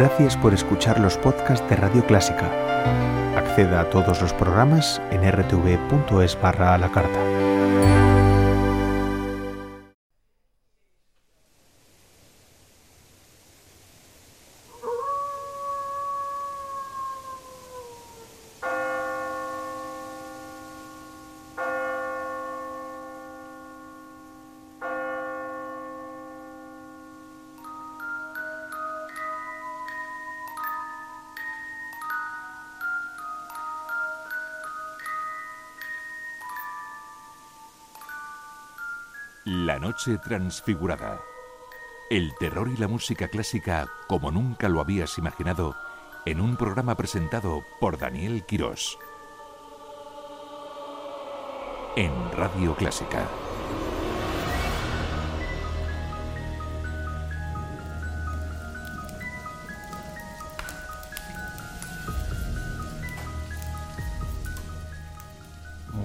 Gracias por escuchar los podcasts de Radio Clásica. Acceda a todos los programas en rtv.es barra a la carta. Transfigurada. El terror y la música clásica como nunca lo habías imaginado en un programa presentado por Daniel Quirós. En Radio Clásica.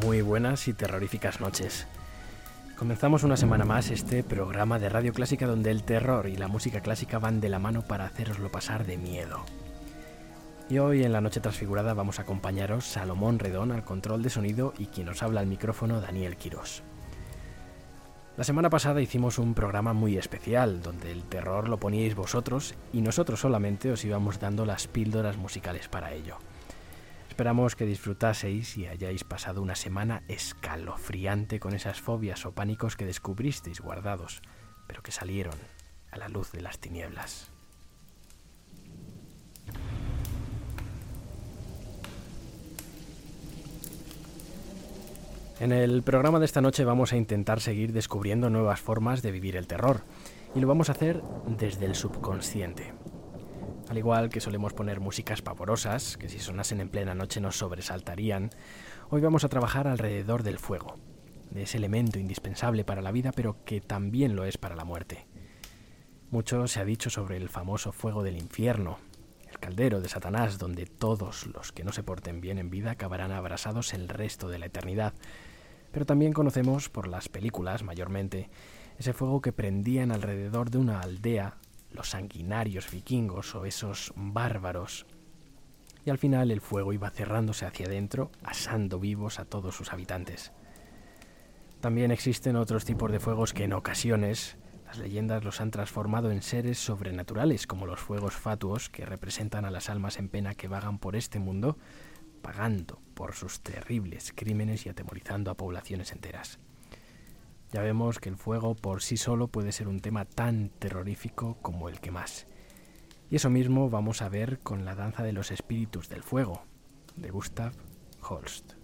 Muy buenas y terroríficas noches. Comenzamos una semana más este programa de Radio Clásica donde el terror y la música clásica van de la mano para haceroslo pasar de miedo. Y hoy en la noche transfigurada vamos a acompañaros Salomón Redón al control de sonido y quien os habla al micrófono Daniel Quirós. La semana pasada hicimos un programa muy especial donde el terror lo poníais vosotros y nosotros solamente os íbamos dando las píldoras musicales para ello. Esperamos que disfrutaseis y hayáis pasado una semana escalofriante con esas fobias o pánicos que descubristeis guardados, pero que salieron a la luz de las tinieblas. En el programa de esta noche vamos a intentar seguir descubriendo nuevas formas de vivir el terror, y lo vamos a hacer desde el subconsciente. Al igual que solemos poner músicas pavorosas, que si sonasen en plena noche nos sobresaltarían, hoy vamos a trabajar alrededor del fuego, de ese elemento indispensable para la vida, pero que también lo es para la muerte. Mucho se ha dicho sobre el famoso fuego del infierno, el caldero de Satanás, donde todos los que no se porten bien en vida acabarán abrasados el resto de la eternidad. Pero también conocemos, por las películas mayormente, ese fuego que prendían alrededor de una aldea los sanguinarios vikingos o esos bárbaros. Y al final el fuego iba cerrándose hacia adentro, asando vivos a todos sus habitantes. También existen otros tipos de fuegos que en ocasiones las leyendas los han transformado en seres sobrenaturales, como los fuegos fatuos que representan a las almas en pena que vagan por este mundo, pagando por sus terribles crímenes y atemorizando a poblaciones enteras. Ya vemos que el fuego por sí solo puede ser un tema tan terrorífico como el que más. Y eso mismo vamos a ver con la danza de los espíritus del fuego, de Gustav Holst.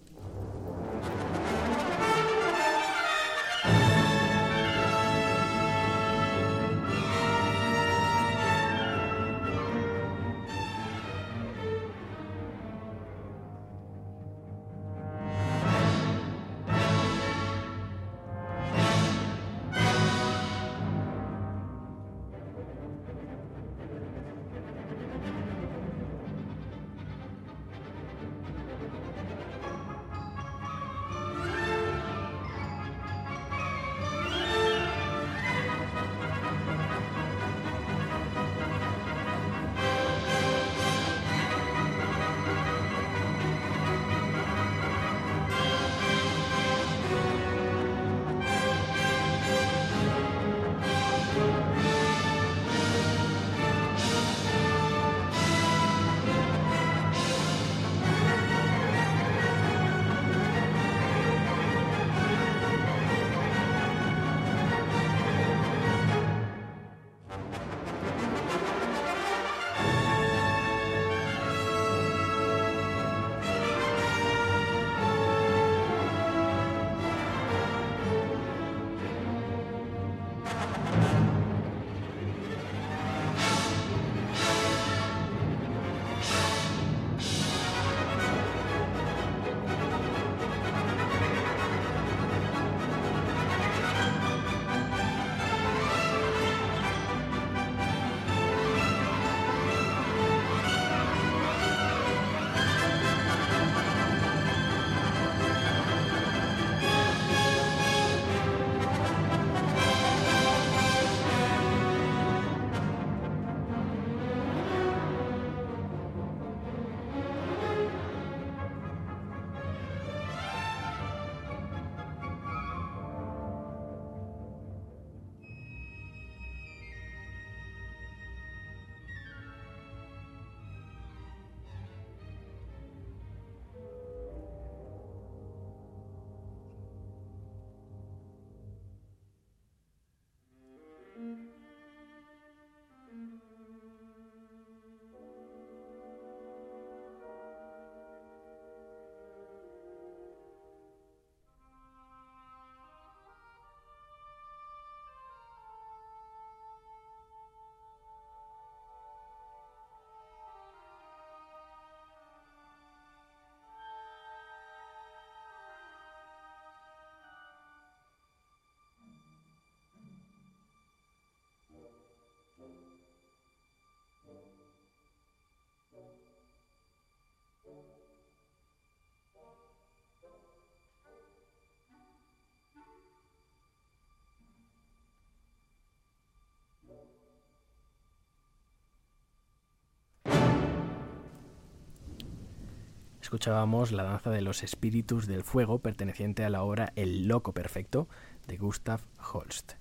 Escuchábamos la danza de los espíritus del fuego perteneciente a la obra El Loco Perfecto de Gustav Holst.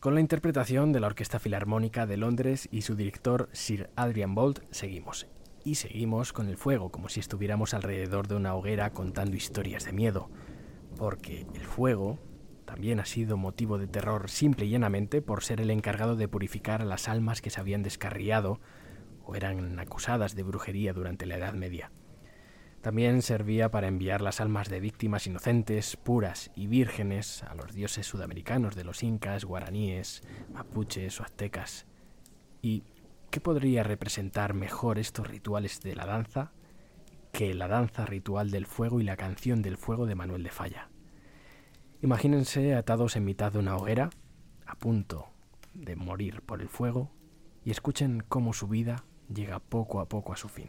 Con la interpretación de la Orquesta Filarmónica de Londres y su director Sir Adrian Bolt seguimos. Y seguimos con el fuego, como si estuviéramos alrededor de una hoguera contando historias de miedo. Porque el fuego también ha sido motivo de terror simple y llanamente por ser el encargado de purificar a las almas que se habían descarriado o eran acusadas de brujería durante la Edad Media. También servía para enviar las almas de víctimas inocentes, puras y vírgenes a los dioses sudamericanos de los incas, guaraníes, mapuches o aztecas. ¿Y qué podría representar mejor estos rituales de la danza que la danza ritual del fuego y la canción del fuego de Manuel de Falla? Imagínense atados en mitad de una hoguera, a punto de morir por el fuego, y escuchen cómo su vida llega poco a poco a su fin.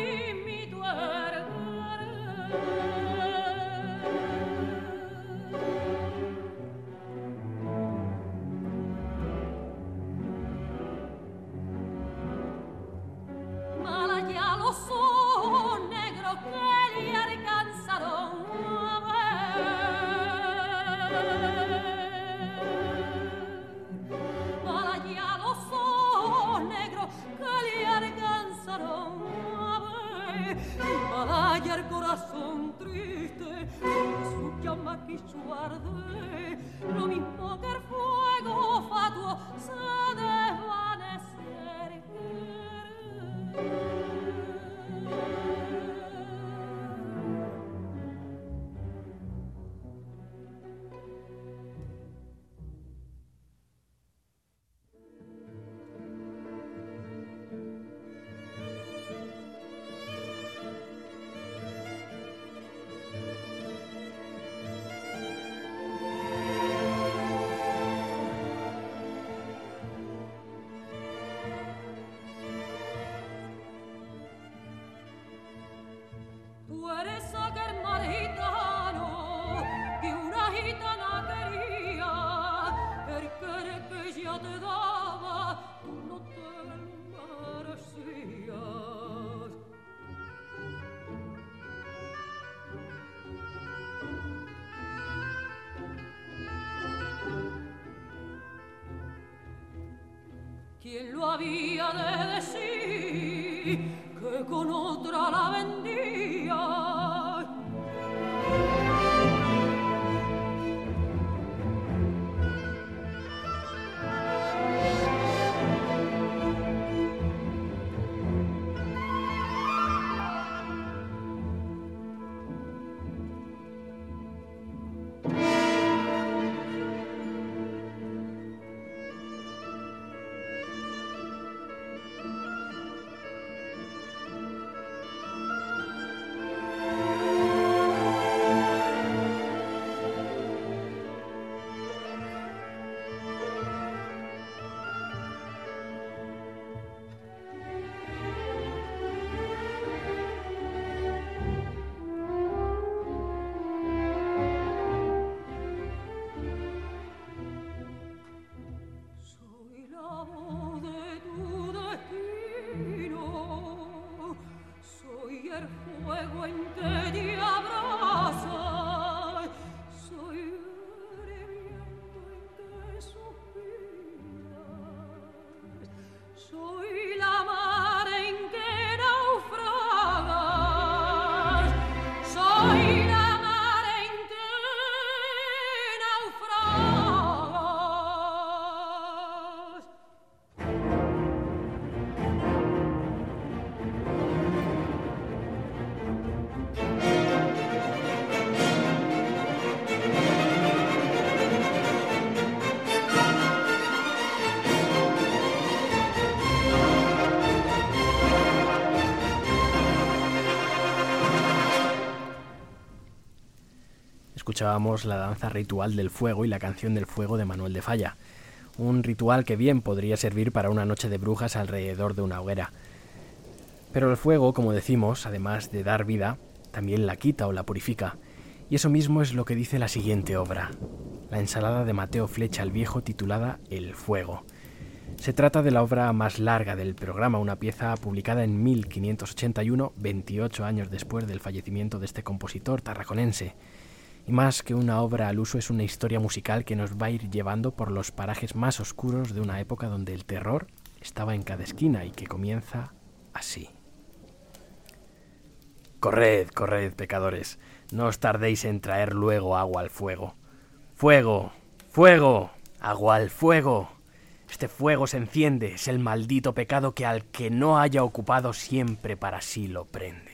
dimmi tu ardere llama quiso arder. Lo mismo ¿Quién lo la danza ritual del fuego y la canción del fuego de Manuel de Falla. Un ritual que bien podría servir para una noche de brujas alrededor de una hoguera. Pero el fuego, como decimos, además de dar vida, también la quita o la purifica. Y eso mismo es lo que dice la siguiente obra, la ensalada de Mateo Flecha el Viejo titulada El Fuego. Se trata de la obra más larga del programa, una pieza publicada en 1581, 28 años después del fallecimiento de este compositor tarraconense. Y más que una obra al uso es una historia musical que nos va a ir llevando por los parajes más oscuros de una época donde el terror estaba en cada esquina y que comienza así. Corred, corred, pecadores, no os tardéis en traer luego agua al fuego. Fuego, fuego, agua al fuego. Este fuego se enciende, es el maldito pecado que al que no haya ocupado siempre para sí lo prende.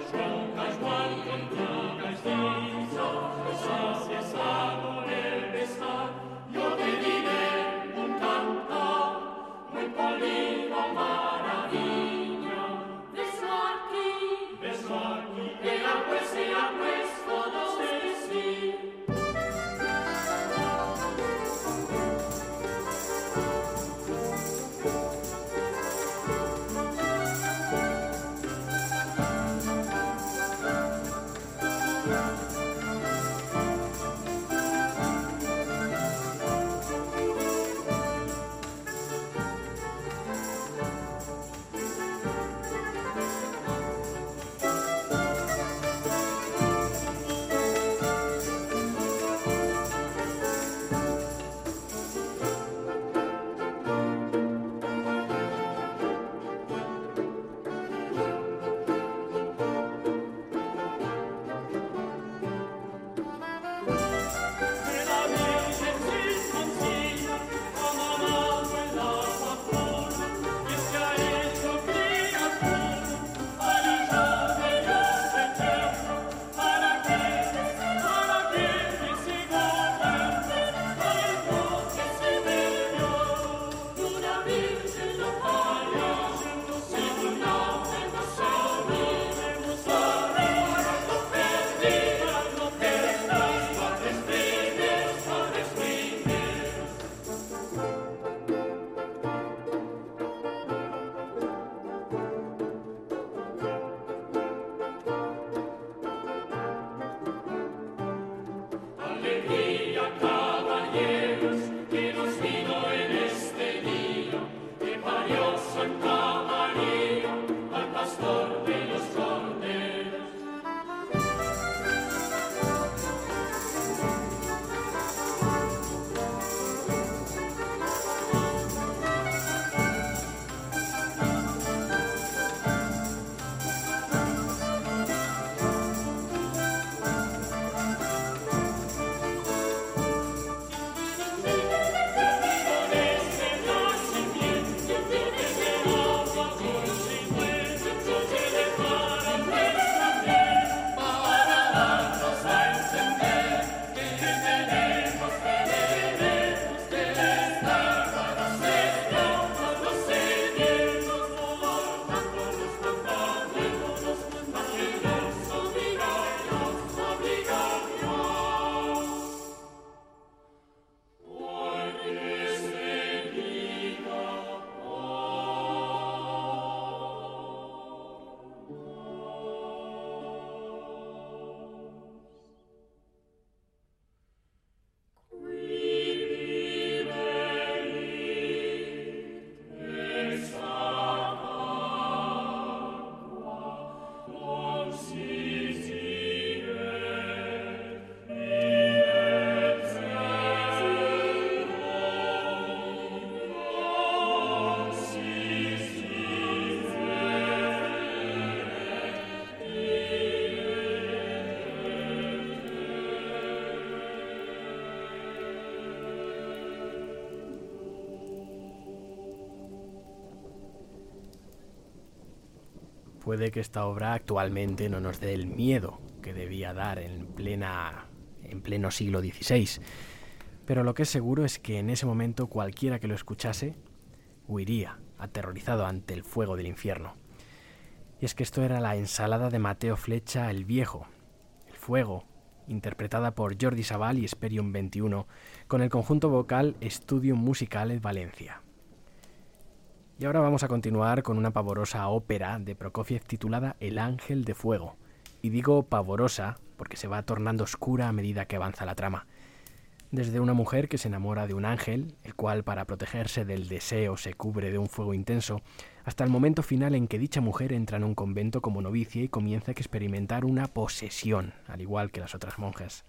João, Cajual, Cantá, Castiça, Sá, Sá, Puede que esta obra actualmente no nos dé el miedo que debía dar en, plena, en pleno siglo XVI, pero lo que es seguro es que en ese momento cualquiera que lo escuchase huiría, aterrorizado ante el fuego del infierno. Y es que esto era la ensalada de Mateo Flecha el Viejo, el fuego, interpretada por Jordi Sabal y Esperion 21, con el conjunto vocal Studium Musicale Valencia. Y ahora vamos a continuar con una pavorosa ópera de Prokofiev titulada El Ángel de Fuego. Y digo pavorosa porque se va tornando oscura a medida que avanza la trama. Desde una mujer que se enamora de un ángel, el cual para protegerse del deseo se cubre de un fuego intenso, hasta el momento final en que dicha mujer entra en un convento como novicia y comienza a experimentar una posesión, al igual que las otras monjas.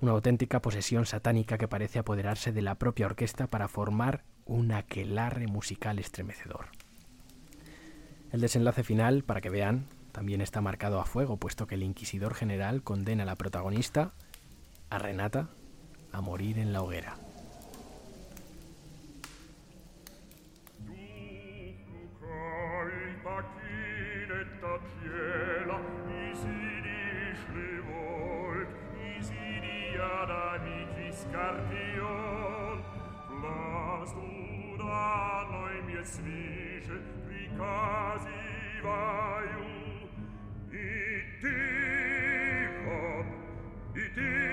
Una auténtica posesión satánica que parece apoderarse de la propia orquesta para formar un aquelarre musical estremecedor. El desenlace final, para que vean, también está marcado a fuego, puesto que el inquisidor general condena a la protagonista, a Renata, a morir en la hoguera. Паною мне свиже приказиваю. Иди, Бог, иди,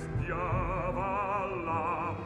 Christia Vallam,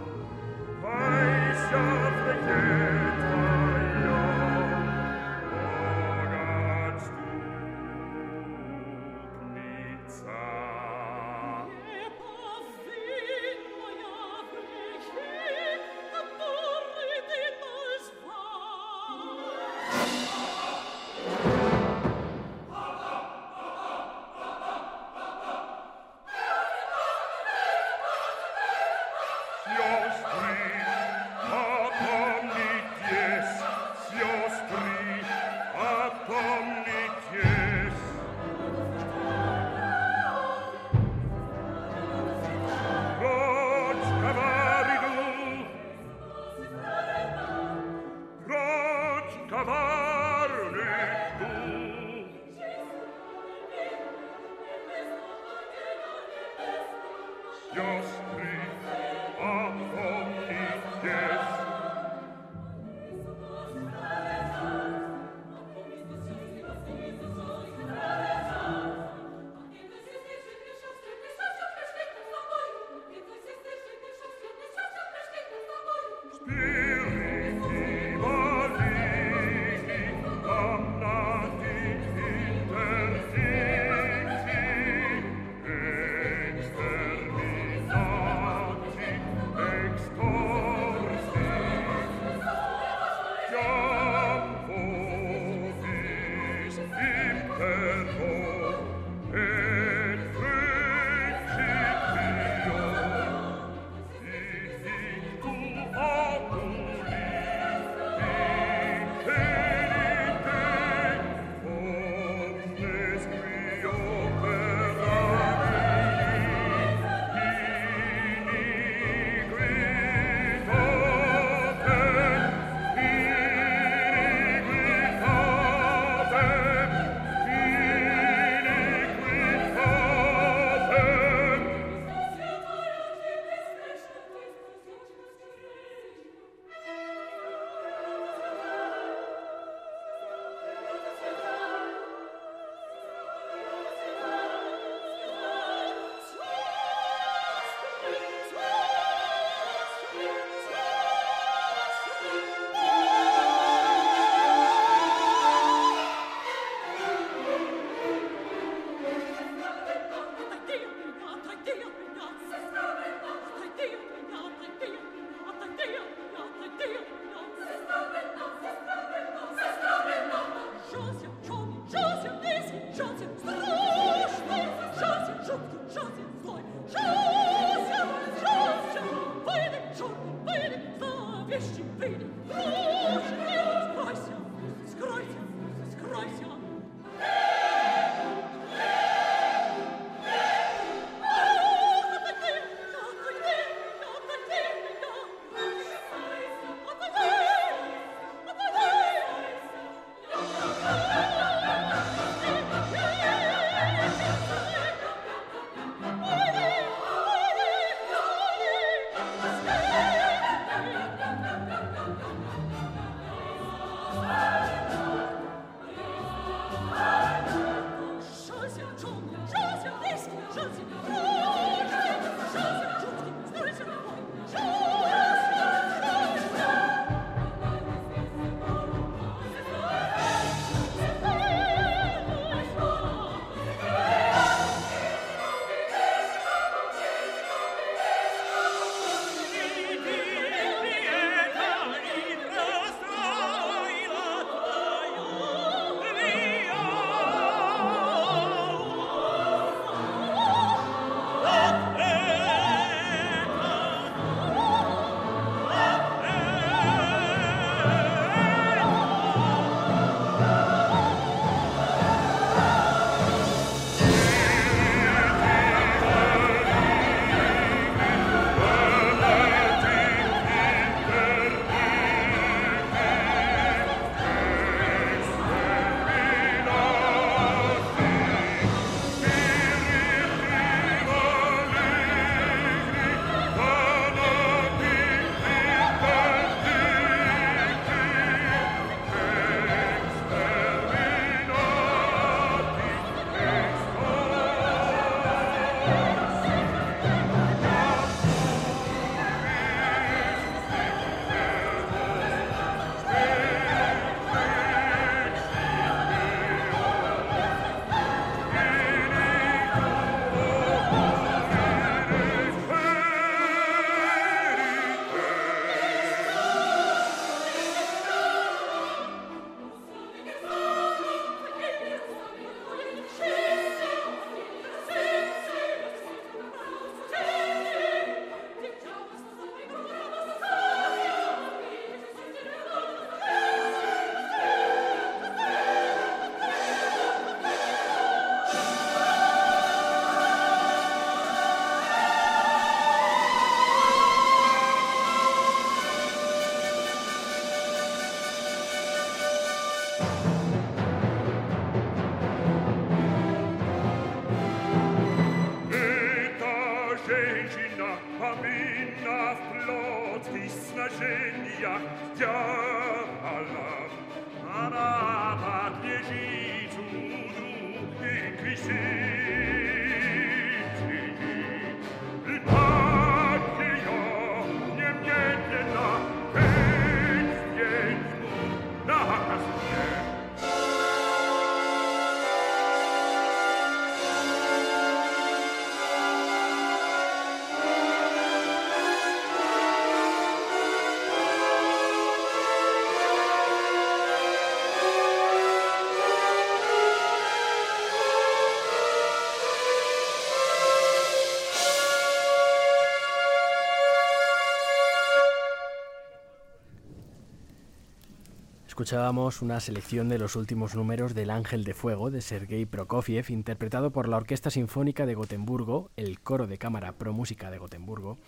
Escuchábamos una selección de los últimos números del Ángel de Fuego de Sergei Prokofiev, interpretado por la Orquesta Sinfónica de Gotemburgo, el Coro de Cámara Pro Música de Gotemburgo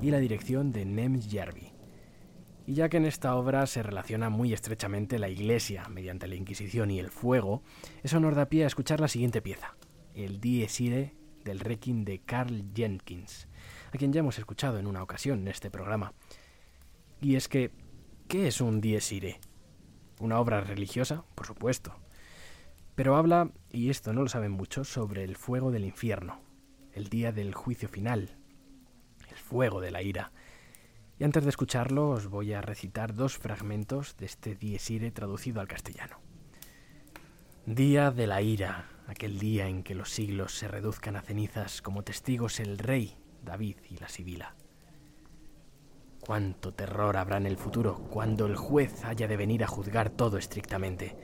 y la dirección de Nems Järvi. Y ya que en esta obra se relaciona muy estrechamente la Iglesia mediante la Inquisición y el fuego, eso nos da pie a escuchar la siguiente pieza, el Dies Irae del Requiem de Carl Jenkins, a quien ya hemos escuchado en una ocasión en este programa. Y es que, ¿qué es un Dies Irae? Una obra religiosa, por supuesto. Pero habla, y esto no lo saben muchos, sobre el fuego del infierno, el día del juicio final, el fuego de la ira. Y antes de escucharlo os voy a recitar dos fragmentos de este Dies Irae traducido al castellano. Día de la ira, aquel día en que los siglos se reduzcan a cenizas como testigos el rey, David y la Sibila. Cuánto terror habrá en el futuro cuando el juez haya de venir a juzgar todo estrictamente.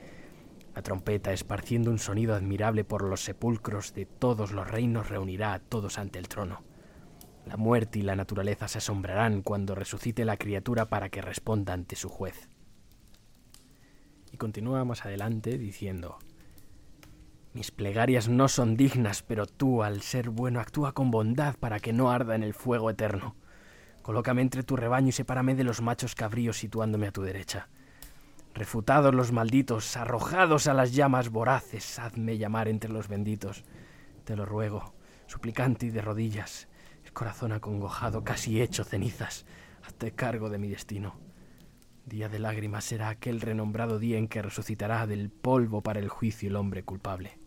La trompeta, esparciendo un sonido admirable por los sepulcros de todos los reinos, reunirá a todos ante el trono. La muerte y la naturaleza se asombrarán cuando resucite la criatura para que responda ante su juez. Y continúa más adelante diciendo, Mis plegarias no son dignas, pero tú, al ser bueno, actúa con bondad para que no arda en el fuego eterno. Colócame entre tu rebaño y sepárame de los machos cabríos situándome a tu derecha. Refutados los malditos, arrojados a las llamas voraces, hazme llamar entre los benditos. Te lo ruego, suplicante y de rodillas, el corazón acongojado, casi hecho cenizas, hazte cargo de mi destino. Día de lágrimas será aquel renombrado día en que resucitará del polvo para el juicio el hombre culpable.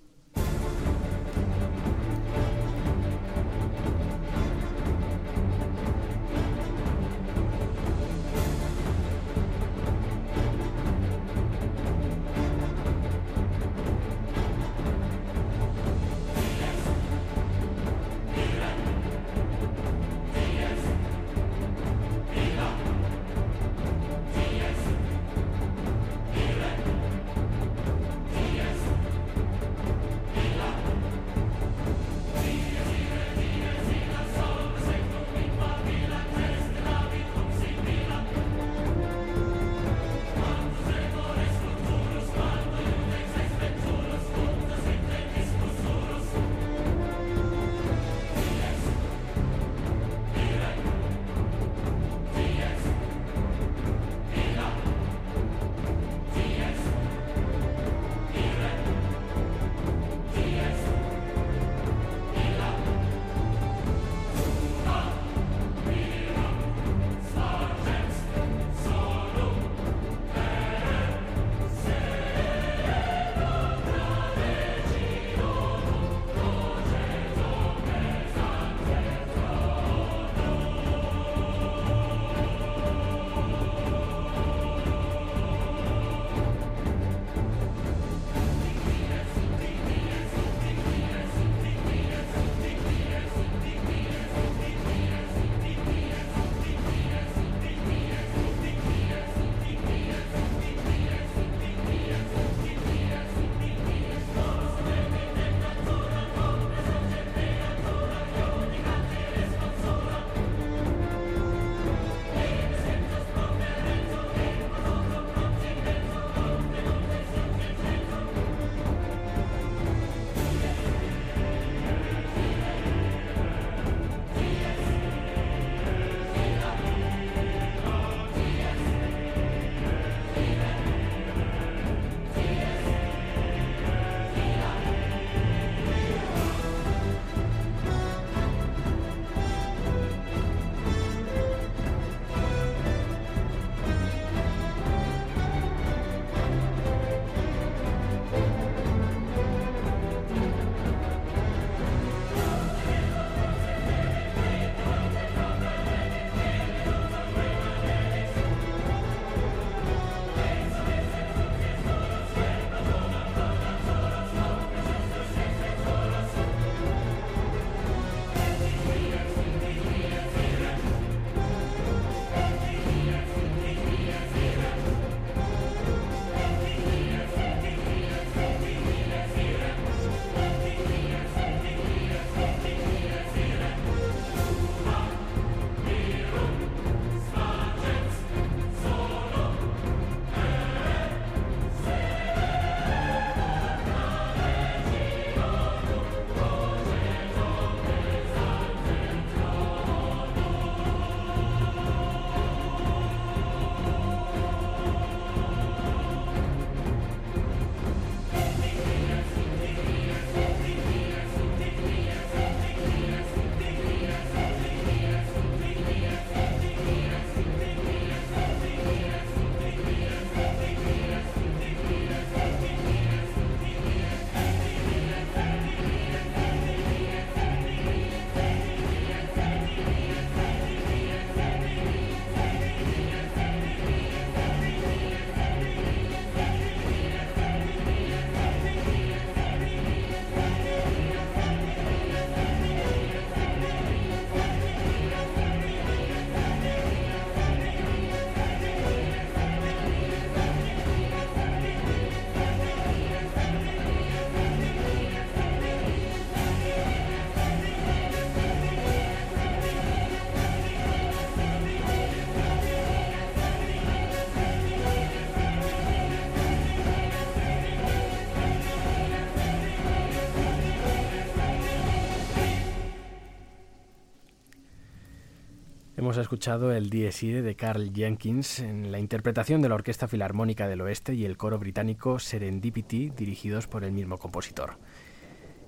Hemos escuchado el Dies Irae de Carl Jenkins en la interpretación de la Orquesta Filarmónica del Oeste y el coro británico Serendipity, dirigidos por el mismo compositor.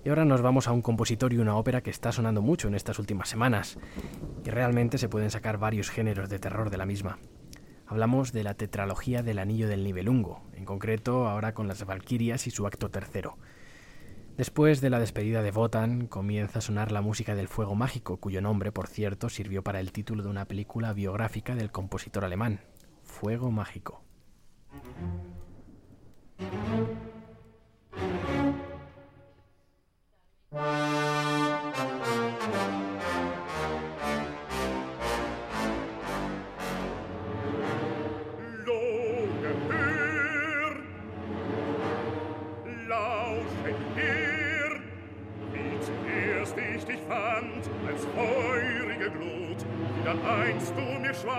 Y ahora nos vamos a un compositor y una ópera que está sonando mucho en estas últimas semanas, y realmente se pueden sacar varios géneros de terror de la misma. Hablamos de la tetralogía del Anillo del Nibelungo, en concreto ahora con las Valquirias y su acto tercero. Después de la despedida de Wotan, comienza a sonar la música del Fuego Mágico, cuyo nombre, por cierto, sirvió para el título de una película biográfica del compositor alemán, Fuego Mágico.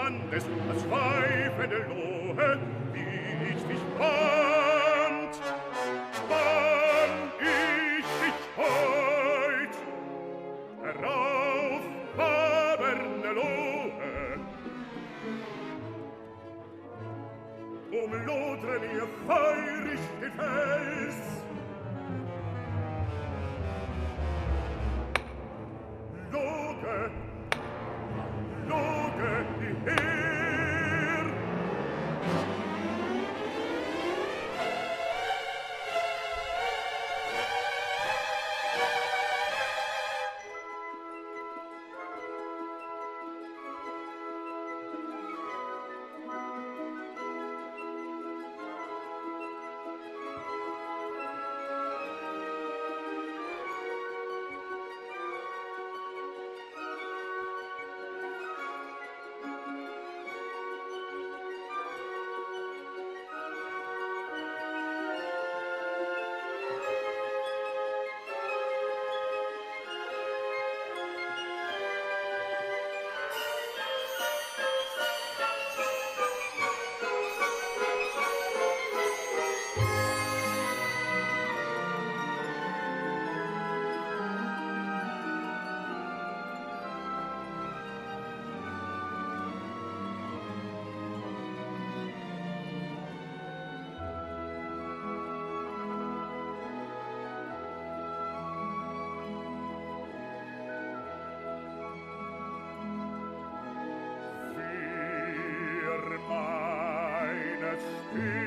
One. this in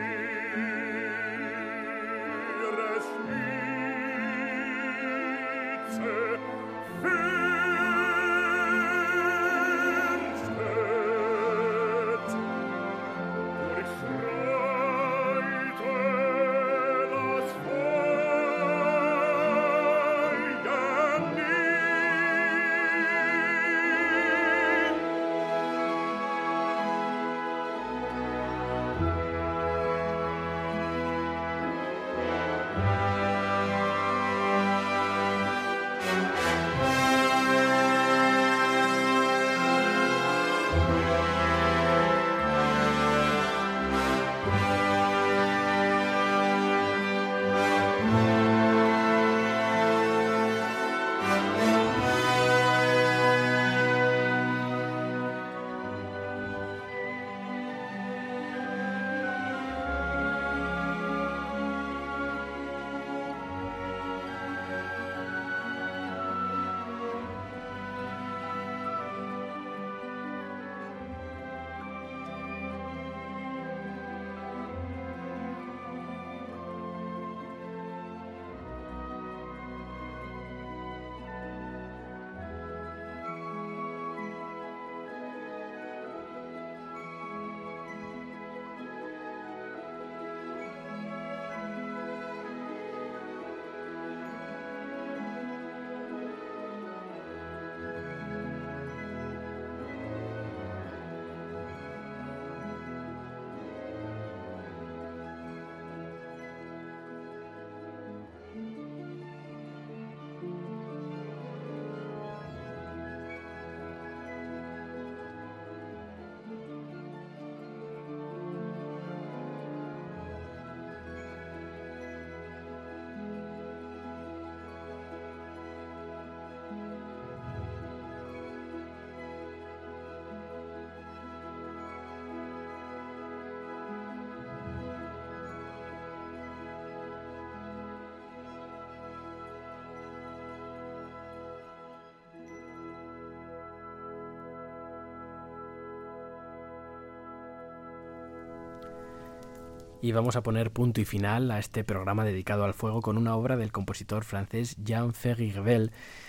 Y vamos a poner punto y final a este programa dedicado al fuego con una obra del compositor francés Jean Ferry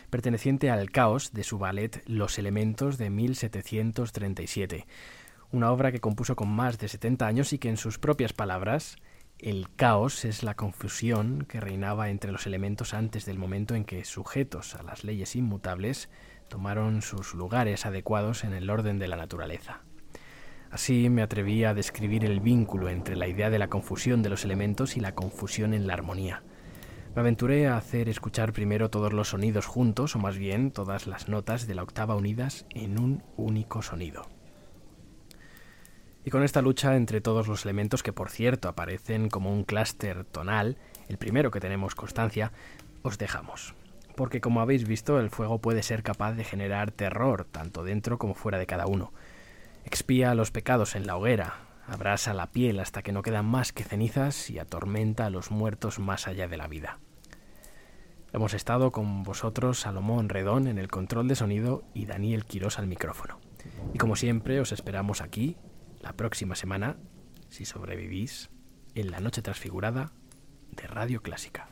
perteneciente al caos de su ballet Los Elementos de 1737. Una obra que compuso con más de 70 años y que en sus propias palabras el caos es la confusión que reinaba entre los elementos antes del momento en que, sujetos a las leyes inmutables, tomaron sus lugares adecuados en el orden de la naturaleza. Así me atreví a describir el vínculo entre la idea de la confusión de los elementos y la confusión en la armonía. Me aventuré a hacer escuchar primero todos los sonidos juntos, o más bien todas las notas de la octava unidas en un único sonido. Y con esta lucha entre todos los elementos, que por cierto aparecen como un clúster tonal, el primero que tenemos constancia, os dejamos. Porque como habéis visto, el fuego puede ser capaz de generar terror, tanto dentro como fuera de cada uno. Expía los pecados en la hoguera, abrasa la piel hasta que no quedan más que cenizas y atormenta a los muertos más allá de la vida. Hemos estado con vosotros Salomón Redón en el control de sonido y Daniel Quirós al micrófono. Y como siempre os esperamos aquí la próxima semana, si sobrevivís, en la noche transfigurada de Radio Clásica.